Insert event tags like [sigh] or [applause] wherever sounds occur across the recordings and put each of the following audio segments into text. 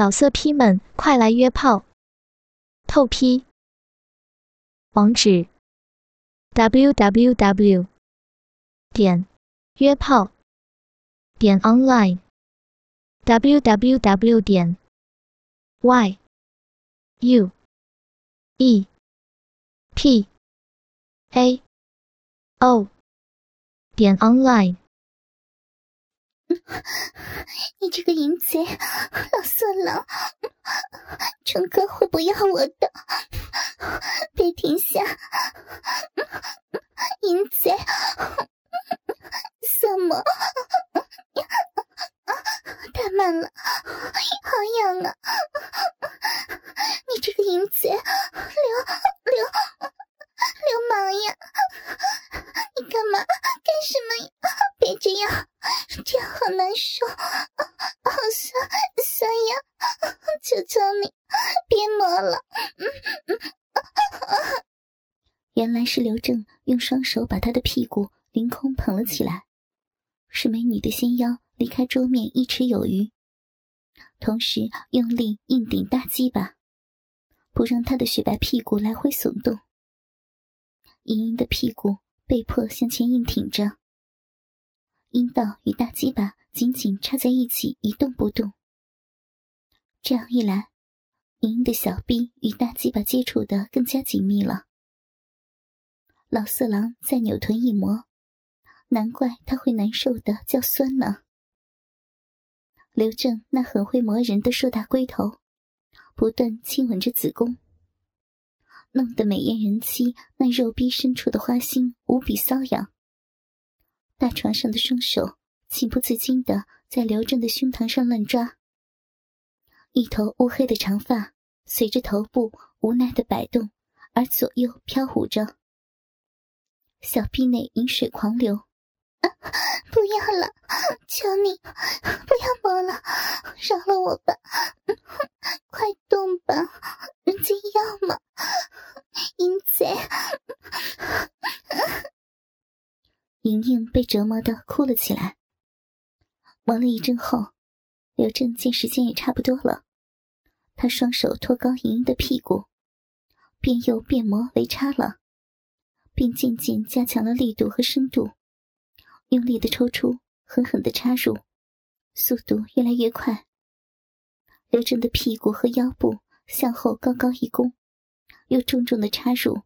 老色批们，快来约炮！透批。网址：w w w 点约炮点 online w w w 点 y u e p a o 点 online。[laughs] 你这个淫贼，老色狼，春哥会不要我的，别停下，[laughs] 淫贼，[laughs] 色魔，太慢了，好痒啊！你这个淫贼，流流。流氓呀！你干嘛？干什么？别这样，这样好难受，好酸酸呀！求求你，别磨了。原来是刘正用双手把他的屁股凌空捧了起来，使美女的纤腰离开桌面一尺有余，同时用力硬顶大鸡巴，不让他的雪白屁股来回耸动。莹莹的屁股被迫向前硬挺着，阴道与大鸡巴紧紧插在一起，一动不动。这样一来，莹莹的小臂与大鸡巴接触的更加紧密了。老色狼再扭臀一磨，难怪他会难受的叫酸呢。刘正那很会磨人的硕大龟头，不断亲吻着子宫。弄得美艳人妻那肉逼深处的花心无比瘙痒。大床上的双手情不自禁的在刘正的胸膛上乱抓，一头乌黑的长发随着头部无奈的摆动而左右飘舞着，小臂内饮水狂流。不要了，求你不要摸了，饶了我吧！快动吧，人家要嘛！淫贼！莹莹被折磨的哭了起来。磨了一阵后，刘正见时间也差不多了，他双手托高莹莹的屁股，变右变磨为差了，并渐渐加强了力度和深度。用力的抽出，狠狠的插入，速度越来越快。刘正的屁股和腰部向后高高一弓，又重重的插入，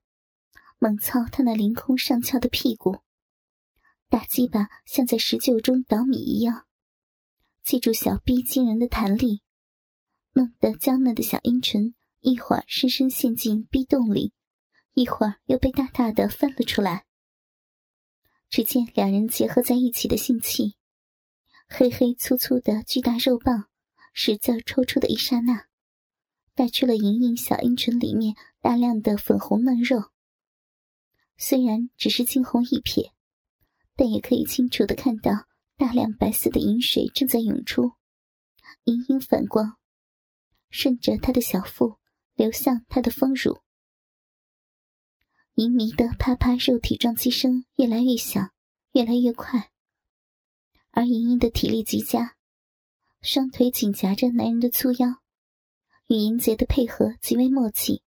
猛操他那凌空上翘的屁股，大鸡巴像在石臼中捣米一样，借助小臂惊人的弹力，弄得娇嫩的小阴唇一会儿深深陷进逼洞里，一会儿又被大大的翻了出来。只见两人结合在一起的性器，黑黑粗粗的巨大肉棒使劲抽出的一刹那，带去了莹莹小阴唇里面大量的粉红嫩肉。虽然只是惊鸿一瞥，但也可以清楚的看到大量白色的饮水正在涌出，隐隐反光，顺着她的小腹流向她的丰乳。淫迷的啪啪肉体撞击声越来越响，越来越快。而莹莹的体力极佳，双腿紧夹着男人的粗腰，与淫贼的配合极为默契，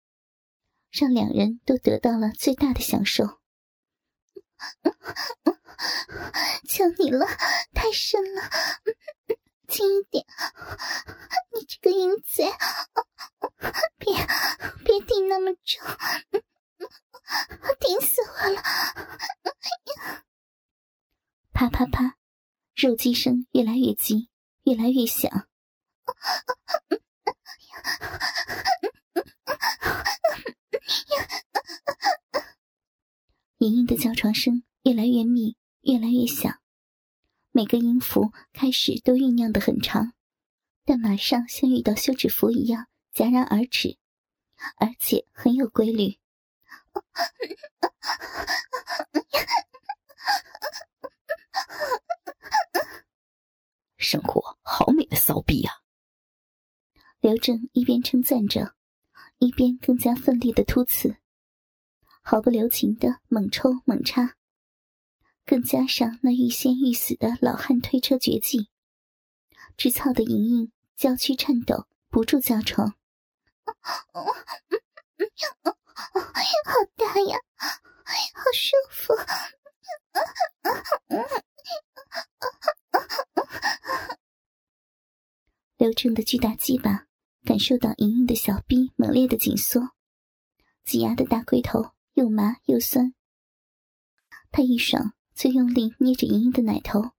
让两人都得到了最大的享受。[laughs] 求你了，太深了，轻一点！你这个淫贼，别别顶那么重！[laughs] 顶死我了！啪啪啪，肉击声越来越急，越来越响。莹莹的叫床声越来越密，越来越响。每个音符开始都酝酿的很长，但马上像遇到休止符一样戛然而止，而且很有规律。[laughs] 生活好美的骚逼呀！刘正一边称赞着，一边更加奋力的突刺，毫不留情的猛抽猛插，更加上那欲仙欲死的老汉推车绝技，直操的莹莹娇躯颤抖，不住叫床。[laughs] 好大呀，好舒服。刘正的巨大鸡巴感受到莹莹的小臂猛烈的紧缩，挤压的大龟头又麻又酸。他一爽就用力捏着莹莹的奶头，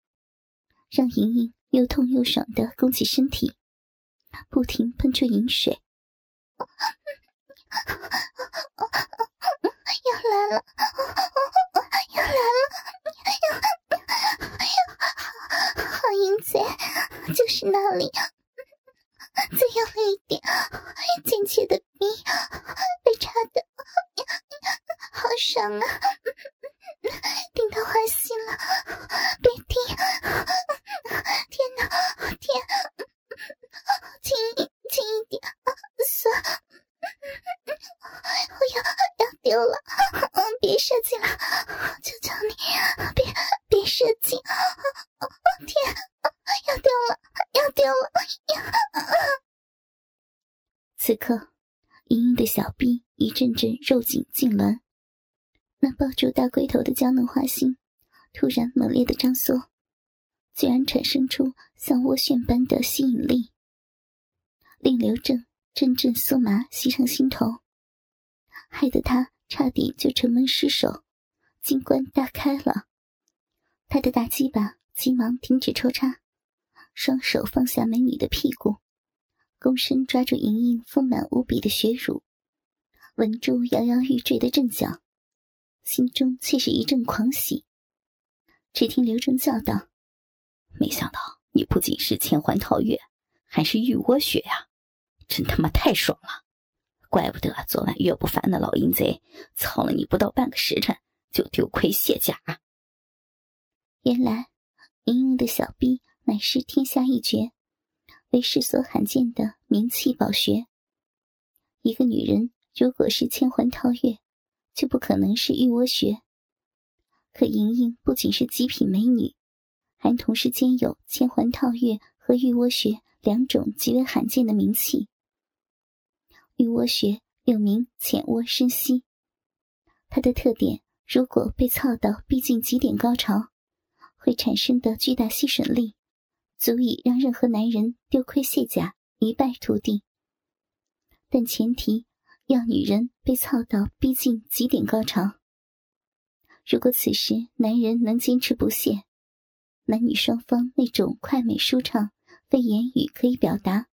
让莹莹又痛又爽的弓起身体，不停喷出饮水。要来了，要来了！好淫贼，就是那里。再用力一点，尖尖的逼被插的好爽啊！顶到花心了，别停！天哪，天，轻一轻一点，酸！我要要丢了，别射精了，求求你，别别射精！天，要丢了，要丢了！此刻，莹莹的小臂一阵阵肉紧痉挛，那抱住大龟头的娇嫩花心突然猛烈的张缩，居然产生出像涡旋般的吸引力，令刘正阵阵酥麻袭上心头，害得他差点就城门失守，金冠大开了。他的大鸡巴急忙停止抽插，双手放下美女的屁股。躬身抓住莹莹丰满无比的血乳，稳住摇摇欲坠的阵脚，心中却是一阵狂喜。只听刘正叫道：“没想到你不仅是千环套月，还是玉窝穴呀！真他妈太爽了！怪不得昨晚岳不凡那老淫贼操了你不到半个时辰就丢盔卸甲。原来莹莹的小臂乃是天下一绝。”为世所罕见的名器宝穴。一个女人如果是千环套月，就不可能是玉窝穴。可莹莹不仅是极品美女，还同时兼有千环套月和玉窝穴两种极为罕见的名器。玉窝穴又名浅窝深吸，它的特点，如果被操到逼近极点高潮，会产生的巨大吸吮力。足以让任何男人丢盔卸甲、一败涂地，但前提要女人被操到逼近极点高潮。如果此时男人能坚持不懈，男女双方那种快美舒畅，非言语可以表达，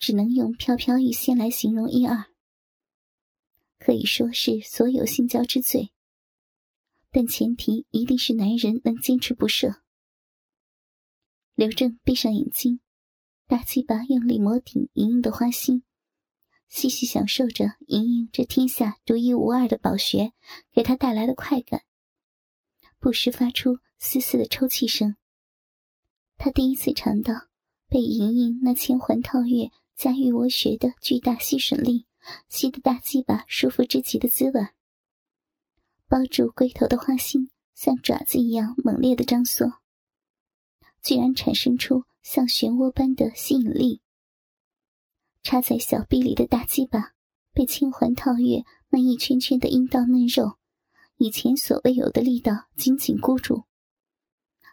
只能用飘飘欲仙来形容一二，可以说是所有性交之最。但前提一定是男人能坚持不射。刘正闭上眼睛，大鸡巴用力摩顶莹莹的花心，细细享受着莹莹这天下独一无二的宝穴给他带来的快感，不时发出丝丝的抽泣声。他第一次尝到被莹莹那千环套月加玉窝穴的巨大吸吮力吸得大鸡巴舒服至极的滋味。包住龟头的花心像爪子一样猛烈的张缩。居然产生出像漩涡般的吸引力。插在小臂里的大鸡巴被千环套月那一圈圈的阴道嫩肉以前所未有的力道紧紧箍住，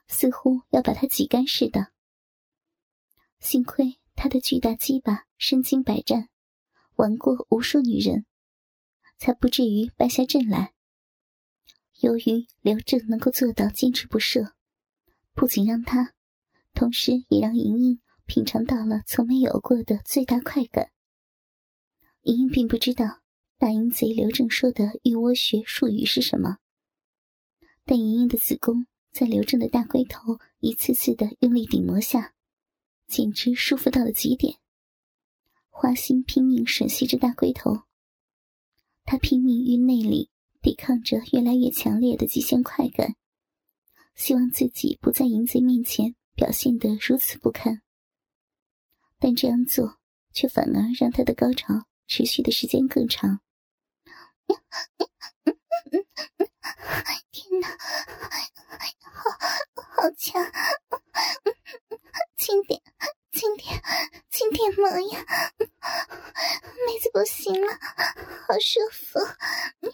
似乎要把它挤干似的。幸亏他的巨大鸡巴身经百战，玩过无数女人，才不至于败下阵来。由于刘正能够做到坚持不射，不仅让他。同时，也让莹莹品尝到了从没有过的最大快感。莹莹并不知道大淫贼刘正说的“玉窝穴”术语是什么，但莹莹的子宫在刘正的大龟头一次次的用力顶磨下，简直舒服到了极点。花心拼命吮吸着大龟头，他拼命于内里抵抗着越来越强烈的极限快感，希望自己不在淫贼面前。表现得如此不堪，但这样做却反而让他的高潮持续的时间更长。[laughs] 天哪，好好强！轻点，轻点，轻点磨呀，妹子不行了，好舒服，人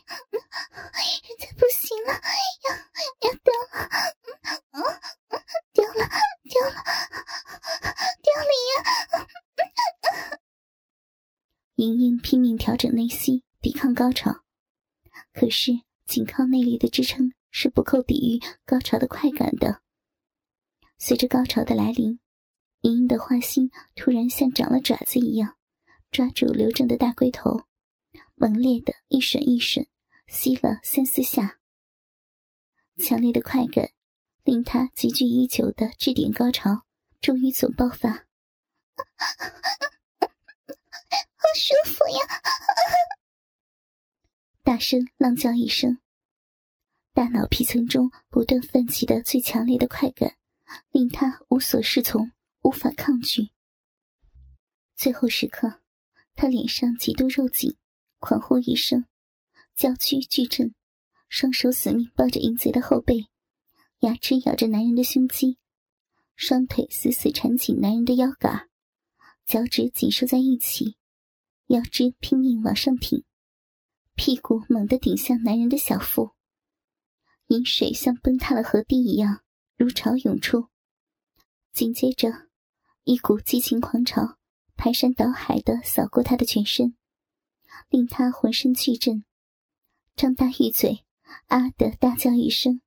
家不行了，要要掉了，啊掉了，掉了，掉了呀！莹莹拼命调整内心，抵抗高潮，可是仅靠内力的支撑是不够抵御高潮的快感的。随着高潮的来临。莹莹的花心突然像长了爪子一样，抓住刘正的大龟头，猛烈的一吮一吮，吸了三四下。强烈的快感令他积聚已久的质点高潮终于总爆发，[laughs] 好舒服呀！大声浪叫一声，大脑皮层中不断泛起的最强烈的快感，令他无所适从。无法抗拒。最后时刻，他脸上极度肉紧，狂呼一声，娇躯巨震，双手死命抱着淫贼的后背，牙齿咬着男人的胸肌，双腿死死缠紧男人的腰杆，脚趾紧收在一起，腰肢拼命往上挺，屁股猛地顶向男人的小腹，饮水像崩塌了河堤一样如潮涌出，紧接着。一股激情狂潮排山倒海的扫过他的全身，令他浑身剧震，张大玉嘴，啊的大叫一声，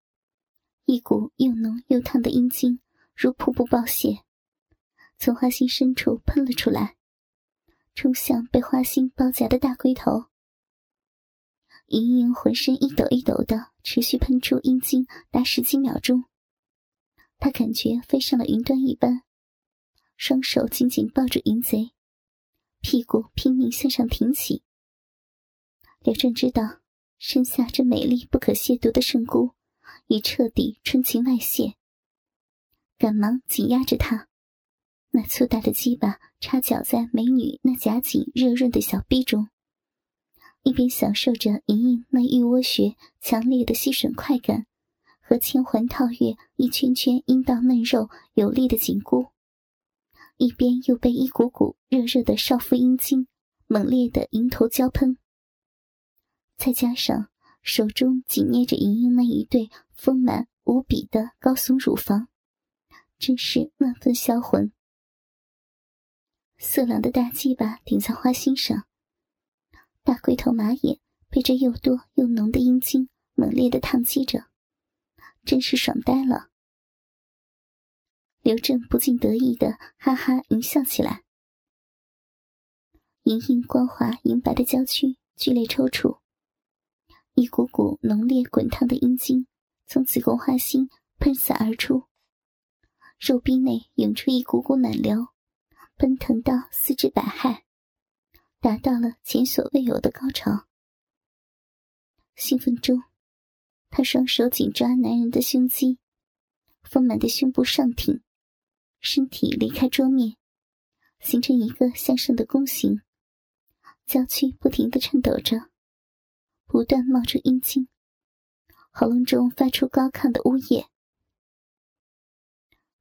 一股又浓又烫的阴茎如瀑布爆泄，从花心深处喷了出来，冲向被花心包夹的大龟头。莹莹浑身一抖一抖的，持续喷出阴茎达十几秒钟，她感觉飞上了云端一般。双手紧紧抱住淫贼，屁股拼命向上挺起。刘正知道身下这美丽不可亵渎的圣姑已彻底春情外泄，赶忙紧压着她，那粗大的鸡巴插脚在美女那夹紧热润的小臂中，一边享受着莹莹那玉窝穴强烈的吸吮快感和千环套月一圈圈阴道嫩肉有力的紧箍。一边又被一股股热热的少妇阴茎猛烈的迎头浇喷，再加上手中紧捏着莹莹那一对丰满无比的高耸乳房，真是万分销魂。色狼的大鸡巴顶在花心上，大龟头马眼被这又多又浓的阴茎猛烈的烫击着，真是爽呆了。刘正不禁得意的哈哈一笑起来，莹莹光滑银白的娇躯剧烈抽搐，一股股浓烈滚烫的阴茎从子宫花心喷洒而出，肉壁内涌出一股股暖流，奔腾到四肢百骸，达到了前所未有的高潮。兴奋中，他双手紧抓男人的胸肌，丰满的胸部上挺。身体离开桌面，形成一个向上的弓形，娇躯不停的颤抖着，不断冒出阴茎，喉咙中发出高亢的呜咽。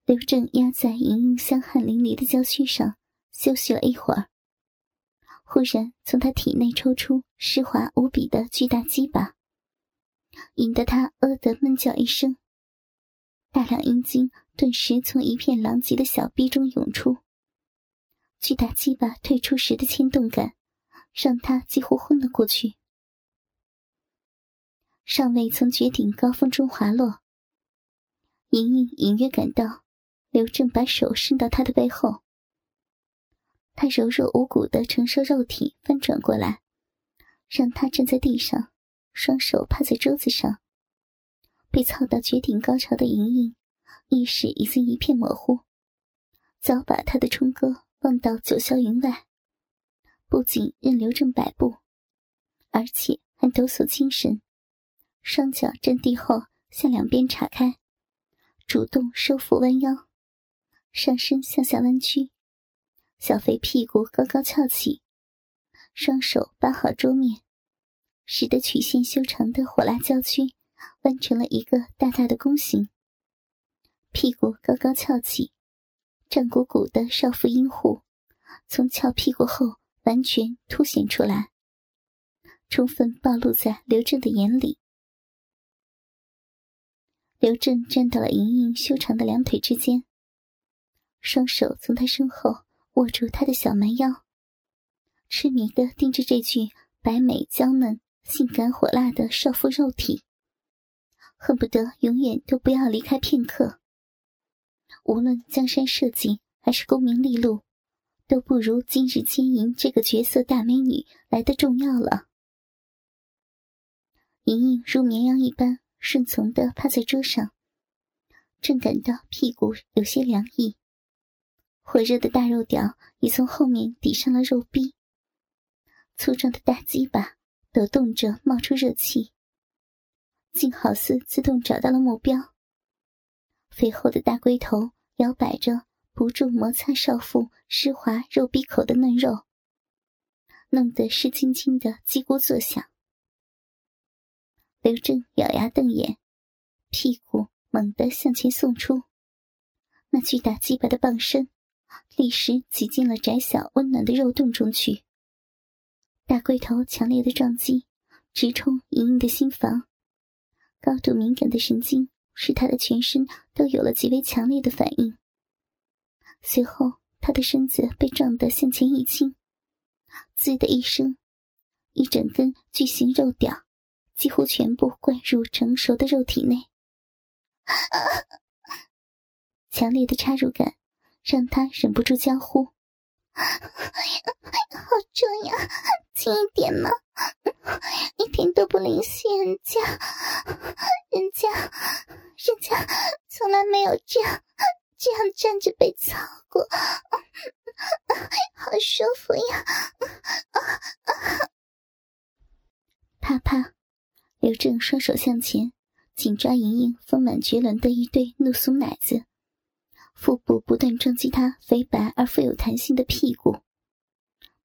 刘正压在莹莹香汗淋漓的娇躯上休息了一会儿，忽然从他体内抽出湿滑无比的巨大鸡巴，引得他“呃”的闷叫一声，大量阴茎。顿时从一片狼藉的小逼中涌出，巨大鸡巴退出时的牵动感，让他几乎昏了过去。尚未从绝顶高峰中滑落，莹莹隐约感到刘正把手伸到她的背后，他柔弱无骨的承受肉体翻转过来，让他站在地上，双手趴在桌子上，被操到绝顶高潮的莹莹。意识已经一片模糊，早把他的冲哥忘到九霄云外。不仅任刘正摆布，而且还抖擞精神，双脚站地后向两边岔开，主动收腹弯腰，上身向下弯曲，小肥屁股高高翘起，双手扒好桌面，使得曲线修长的火辣娇躯弯成了一个大大的弓形。屁股高高翘起，胀鼓鼓的少妇阴户从翘屁股后完全凸显出来，充分暴露在刘正的眼里。刘正站到了莹莹修长的两腿之间，双手从她身后握住她的小蛮腰，痴迷的盯着这具白美娇嫩、性感火辣的少妇肉体，恨不得永远都不要离开片刻。无论江山社稷还是功名利禄，都不如今日金银这个绝色大美女来的重要了。莹莹如绵羊一般。顺从的趴在桌上，正感到屁股有些凉意，火热的大肉屌已从后面抵上了肉壁，粗壮的大鸡巴抖动着冒出热气，竟好似自动找到了目标。肥厚的大龟头摇摆着，不住摩擦少妇湿滑肉壁口的嫩肉，弄得湿青青的叽咕作响。刘正咬牙瞪眼，屁股猛地向前送出，那巨大鸡巴的棒身立时挤进了窄小温暖的肉洞中去。大龟头强烈的撞击直冲莹莹的心房，高度敏感的神经使他的全身都有了极为强烈的反应。随后，他的身子被撞得向前一倾，滋的一声，一整根巨型肉屌。几乎全部灌入成熟的肉体内，[laughs] 强烈的插入感让他忍不住娇呼：“ [laughs] 好重呀，轻一点嘛，[laughs] 一点都不灵犀人家，人家，人家从来没有这样这样站着被操过，好舒服呀！”啪啪。刘正双手向前，紧抓莹莹丰满绝伦的一对怒酥奶子，腹部不断撞击他肥白而富有弹性的屁股。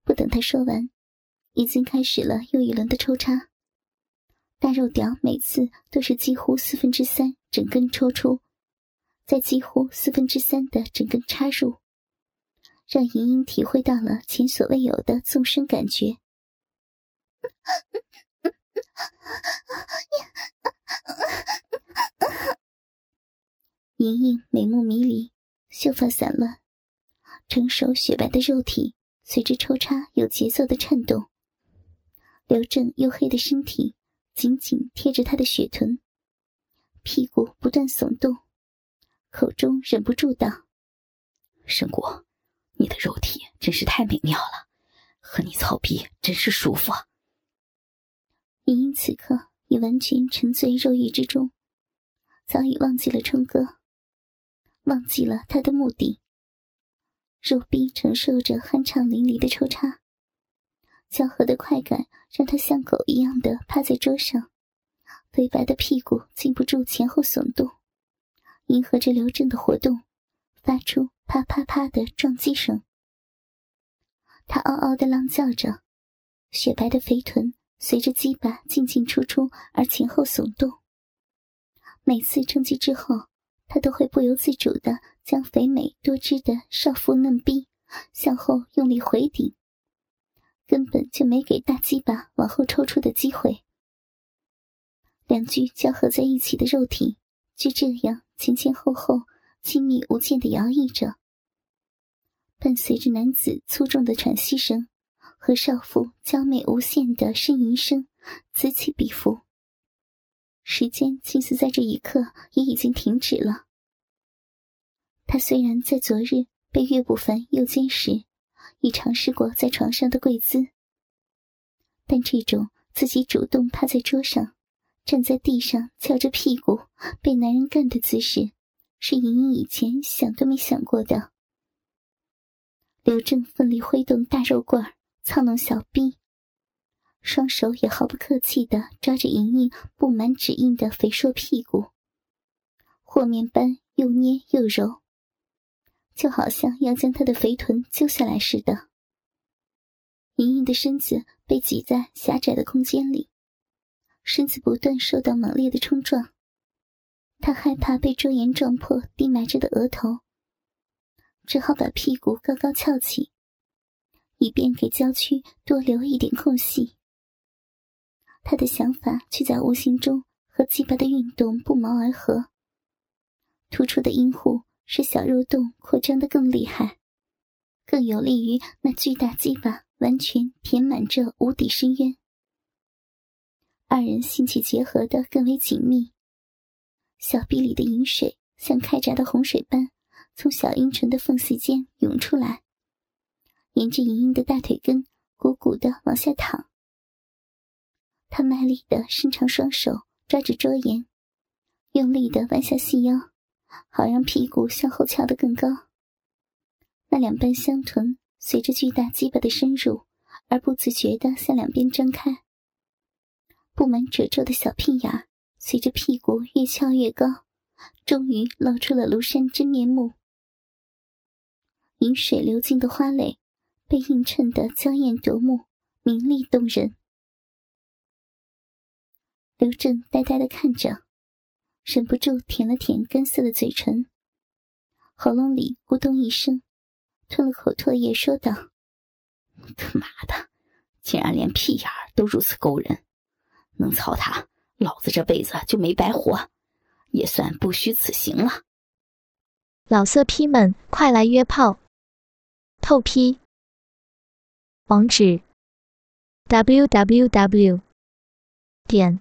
不等他说完，已经开始了又一轮的抽插。大肉屌每次都是几乎四分之三整根抽出，再几乎四分之三的整根插入，让莹莹体会到了前所未有的纵深感觉。[laughs] 莹莹眉目迷离，秀发散乱，成熟雪白的肉体随着抽插有节奏的颤动。刘正黝黑的身体紧紧贴着她的雪臀，屁股不断耸动，口中忍不住道：“申果，你的肉体真是太美妙了，和你操逼真是舒服。”莹莹此刻已完全沉醉肉欲之中，早已忘记了冲哥。忘记了他的目的。肉臂承受着酣畅淋漓的抽插，交合的快感让他像狗一样的趴在桌上，肥白的屁股禁不住前后耸动，迎合着刘正的活动，发出啪啪啪的撞击声。他嗷嗷的浪叫着，雪白的肥臀随着鸡巴进进出出而前后耸动。每次冲击之后。他都会不由自主的将肥美多汁的少妇嫩逼向后用力回顶，根本就没给大鸡巴往后抽出的机会。两具交合在一起的肉体就这样前前后后亲密无间的摇曳着，伴随着男子粗重的喘息声和少妇娇媚无限的呻吟声，此起彼伏。时间近似在这一刻也已经停止了。他虽然在昨日被岳不凡诱奸时，已尝试过在床上的跪姿，但这种自己主动趴在桌上，站在地上翘着屁股被男人干的姿势，是莹莹以前想都没想过的。刘正奋力挥动大肉棍，操弄小臂。双手也毫不客气地抓着莹莹布满指印的肥硕屁股，和面般又捏又揉，就好像要将她的肥臀揪下来似的。莹莹的身子被挤在狭窄的空间里，身子不断受到猛烈的冲撞，她害怕被周岩撞破低埋着的额头，只好把屁股高高翘起，以便给郊区多留一点空隙。他的想法却在无形中和鸡巴的运动不谋而合。突出的阴户使小肉洞扩张的更厉害，更有利于那巨大鸡巴完全填满这无底深渊。二人性气结合的更为紧密，小臂里的饮水像开闸的洪水般从小阴唇的缝隙间涌出来，沿着莹莹的大腿根鼓鼓的往下淌。他卖力的伸长双手抓着桌沿，用力的弯下细腰，好让屁股向后翘得更高。那两瓣香臀随着巨大鸡巴的深入而不自觉的向两边张开。布满褶皱的小屁眼随着屁股越翘越高，终于露出了庐山真面目。饮水流进的花蕾被映衬得娇艳夺目，明丽动人。刘正呆呆的看着，忍不住舔了舔干涩的嘴唇，喉咙里咕咚一声，吞了口唾液，说道：“他妈的，竟然连屁眼都如此勾人！”能操他，老子这辈子就没白活，也算不虚此行了。老色批们，快来约炮！透批。网址：w w w. 点